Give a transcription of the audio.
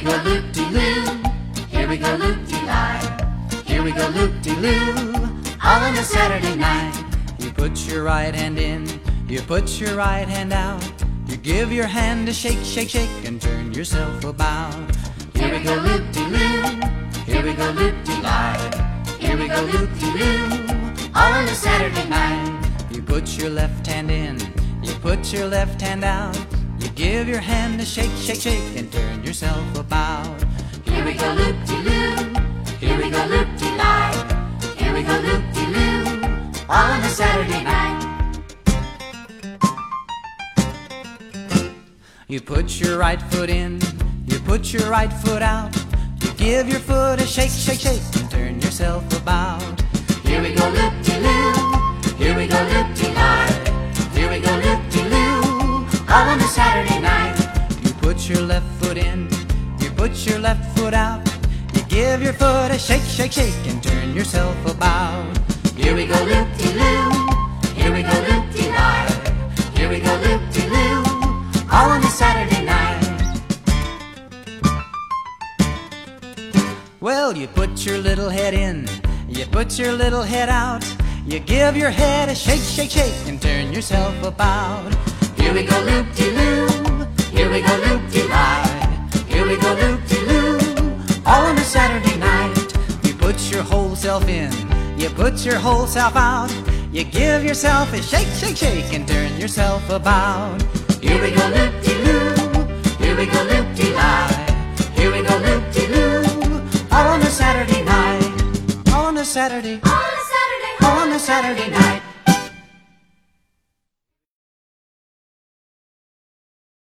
go loop-de-loo. Here we go loop-de-lie. Here we go loop-de-loo. All on a Saturday night. You put your right hand in, you put your right hand out. You give your hand a shake, shake, shake, and turn yourself about. Here we go loop-de-loo. Here we go loop-de-lie. Here we go loop-de-loo. All on a Saturday night. You put your left hand in, you put your left hand out. You give your hand a shake, shake, shake, and turn yourself about. Here we go loop-de-loo. Here we go loop-de-lie. Here we go loop-de-loo. All on a Saturday night. You put your right foot in, you put your right foot out. You give your foot a shake, shake, shake, and turn yourself All on a Saturday night. You put your left foot in, you put your left foot out. You give your foot a shake, shake, shake, and turn yourself about. Here we go loop-de-loo. Here we go loop-de-lie. Here we go loop-de-loo. All on a Saturday night. Well, you put your little head in, you put your little head out. You give your head a shake, shake, shake, and turn yourself about. Here we go loop-de-loo. Here we go loop-de-lie. Here we go loop-de-loo. All on a Saturday night. You put your whole self in, you put your whole self out. You give yourself a shake, shake, shake, and turn yourself about. Here we go loop-de-loo. Here we go loop-de-lie. Here we go loop-de-loo. All on a Saturday night. On a Saturday, On a Saturday. On a Saturday night.